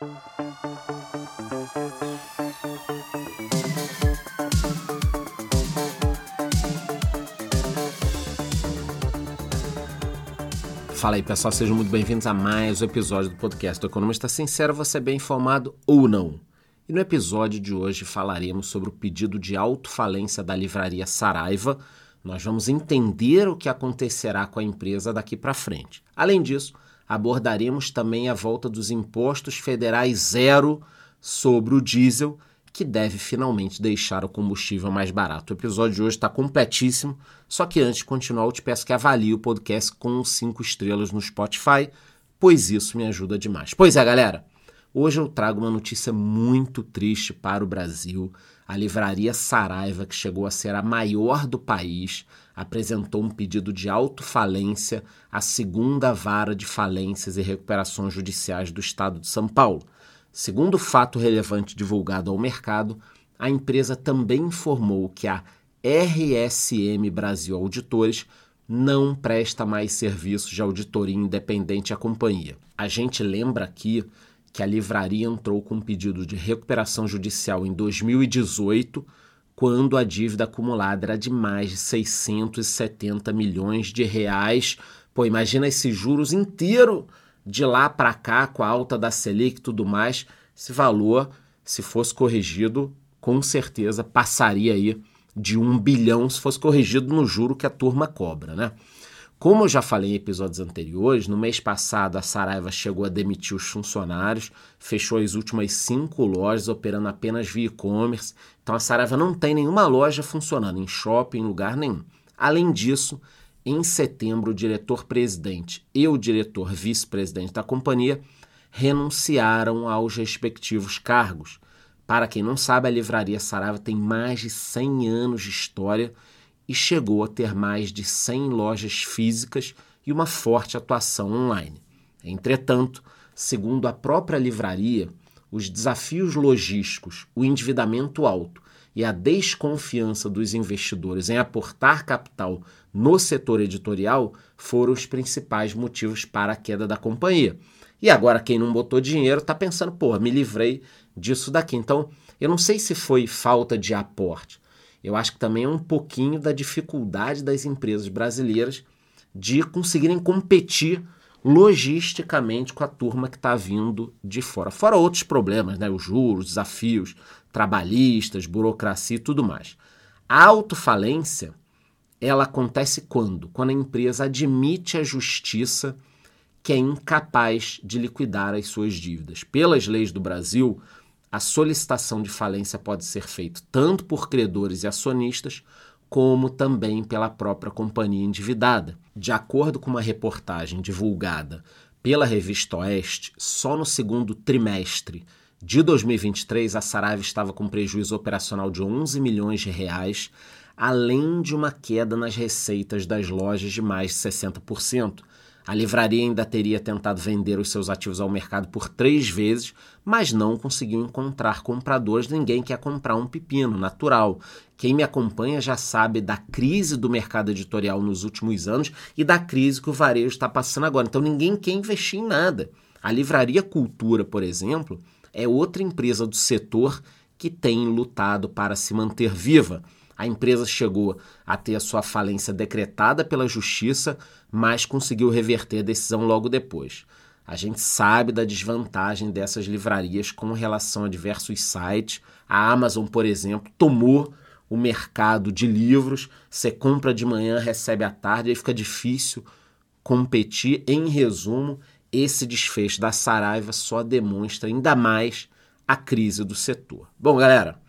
Fala aí pessoal, sejam muito bem-vindos a mais um episódio do podcast do Economista Sincero, você é bem informado ou não. E no episódio de hoje falaremos sobre o pedido de autofalência da livraria Saraiva. Nós vamos entender o que acontecerá com a empresa daqui para frente. Além disso, abordaremos também a volta dos impostos federais zero sobre o diesel que deve finalmente deixar o combustível mais barato. O episódio de hoje está completíssimo, só que antes de continuar, eu te peço que avalie o podcast com cinco estrelas no Spotify, pois isso me ajuda demais. Pois é, galera, hoje eu trago uma notícia muito triste para o Brasil. A livraria Saraiva, que chegou a ser a maior do país, apresentou um pedido de autofalência à segunda vara de falências e recuperações judiciais do estado de São Paulo. Segundo fato relevante divulgado ao mercado, a empresa também informou que a RSM Brasil Auditores não presta mais serviços de auditoria independente à companhia. A gente lembra aqui que a livraria entrou com um pedido de recuperação judicial em 2018, quando a dívida acumulada era de mais de 670 milhões de reais. Pô, imagina esses juros inteiro de lá para cá, com a alta da Selic e tudo mais, esse valor, se fosse corrigido, com certeza passaria aí de um bilhão se fosse corrigido no juro que a turma cobra, né? Como eu já falei em episódios anteriores, no mês passado a Saraiva chegou a demitir os funcionários, fechou as últimas cinco lojas operando apenas via e-commerce. Então a Saraiva não tem nenhuma loja funcionando em shopping, em lugar nenhum. Além disso, em setembro, o diretor-presidente e o diretor vice-presidente da companhia renunciaram aos respectivos cargos. Para quem não sabe, a Livraria Saraiva tem mais de 100 anos de história e chegou a ter mais de 100 lojas físicas e uma forte atuação online. Entretanto, segundo a própria livraria, os desafios logísticos, o endividamento alto e a desconfiança dos investidores em aportar capital no setor editorial foram os principais motivos para a queda da companhia. E agora quem não botou dinheiro está pensando, pô, me livrei disso daqui. Então, eu não sei se foi falta de aporte. Eu acho que também é um pouquinho da dificuldade das empresas brasileiras de conseguirem competir logisticamente com a turma que está vindo de fora. Fora outros problemas, né? os juros, desafios trabalhistas, burocracia e tudo mais. A autofalência, ela acontece quando? Quando a empresa admite à justiça que é incapaz de liquidar as suas dívidas. Pelas leis do Brasil, a solicitação de falência pode ser feita tanto por credores e acionistas, como também pela própria companhia endividada. De acordo com uma reportagem divulgada pela revista Oeste, só no segundo trimestre de 2023 a Saraiva estava com prejuízo operacional de 11 milhões de reais, além de uma queda nas receitas das lojas de mais de 60%. A livraria ainda teria tentado vender os seus ativos ao mercado por três vezes, mas não conseguiu encontrar compradores. Ninguém quer comprar um pepino, natural. Quem me acompanha já sabe da crise do mercado editorial nos últimos anos e da crise que o varejo está passando agora. Então ninguém quer investir em nada. A Livraria Cultura, por exemplo, é outra empresa do setor que tem lutado para se manter viva. A empresa chegou a ter a sua falência decretada pela justiça, mas conseguiu reverter a decisão logo depois. A gente sabe da desvantagem dessas livrarias com relação a diversos sites. A Amazon, por exemplo, tomou o mercado de livros. Você compra de manhã, recebe à tarde, aí fica difícil competir. Em resumo, esse desfecho da Saraiva só demonstra ainda mais a crise do setor. Bom, galera,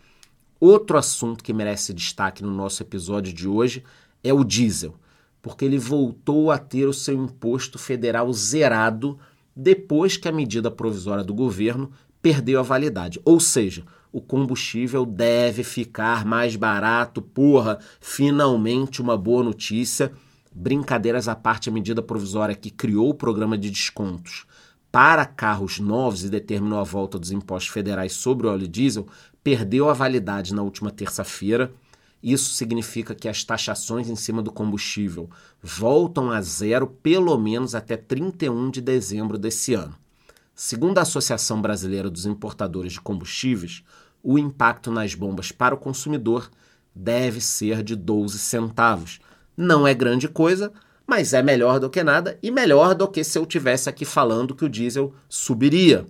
outro assunto que merece destaque no nosso episódio de hoje é o diesel, porque ele voltou a ter o seu imposto federal zerado depois que a medida provisória do governo perdeu a validade. Ou seja, o combustível deve ficar mais barato. Porra, finalmente uma boa notícia. Brincadeiras à parte, a medida provisória que criou o programa de descontos para carros novos e determinou a volta dos impostos federais sobre o óleo diesel perdeu a validade na última terça-feira. Isso significa que as taxações em cima do combustível voltam a zero pelo menos até 31 de dezembro desse ano. Segundo a Associação Brasileira dos Importadores de Combustíveis, o impacto nas bombas para o consumidor deve ser de 12 centavos. Não é grande coisa, mas é melhor do que nada e melhor do que se eu tivesse aqui falando que o diesel subiria.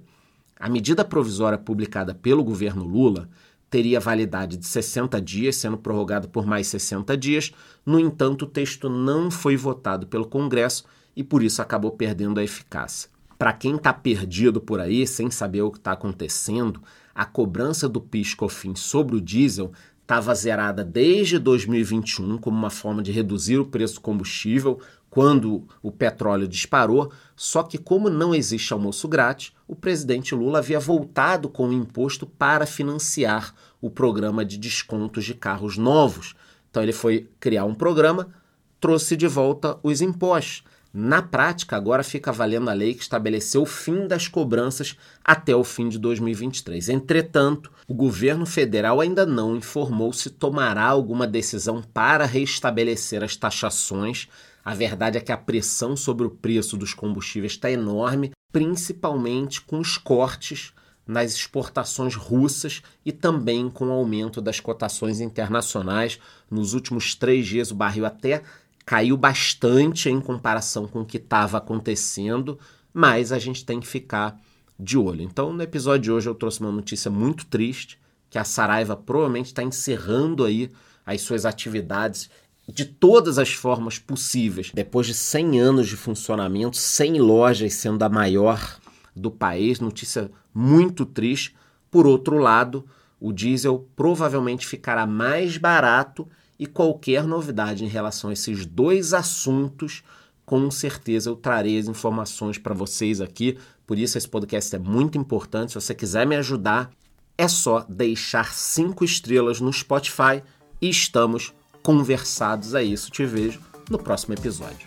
A medida provisória publicada pelo governo Lula teria validade de 60 dias, sendo prorrogado por mais 60 dias. No entanto, o texto não foi votado pelo Congresso e por isso acabou perdendo a eficácia. Para quem está perdido por aí, sem saber o que está acontecendo, a cobrança do PIS/COFINS sobre o diesel estava zerada desde 2021 como uma forma de reduzir o preço do combustível quando o petróleo disparou. Só que, como não existe almoço grátis, o presidente Lula havia voltado com o imposto para financiar o programa de descontos de carros novos. Então, ele foi criar um programa, trouxe de volta os impostos. Na prática, agora fica valendo a lei que estabeleceu o fim das cobranças até o fim de 2023. Entretanto, o governo federal ainda não informou se tomará alguma decisão para restabelecer as taxações. A verdade é que a pressão sobre o preço dos combustíveis está enorme, principalmente com os cortes nas exportações russas e também com o aumento das cotações internacionais. Nos últimos três dias, o barril até caiu bastante em comparação com o que estava acontecendo, mas a gente tem que ficar de olho. Então, no episódio de hoje, eu trouxe uma notícia muito triste, que a Saraiva provavelmente está encerrando aí as suas atividades de todas as formas possíveis. Depois de 100 anos de funcionamento, 100 lojas sendo a maior do país, notícia muito triste. Por outro lado, o diesel provavelmente ficará mais barato e qualquer novidade em relação a esses dois assuntos, com certeza eu trarei as informações para vocês aqui. Por isso, esse podcast é muito importante. Se você quiser me ajudar, é só deixar cinco estrelas no Spotify e estamos conversados a isso. Te vejo no próximo episódio.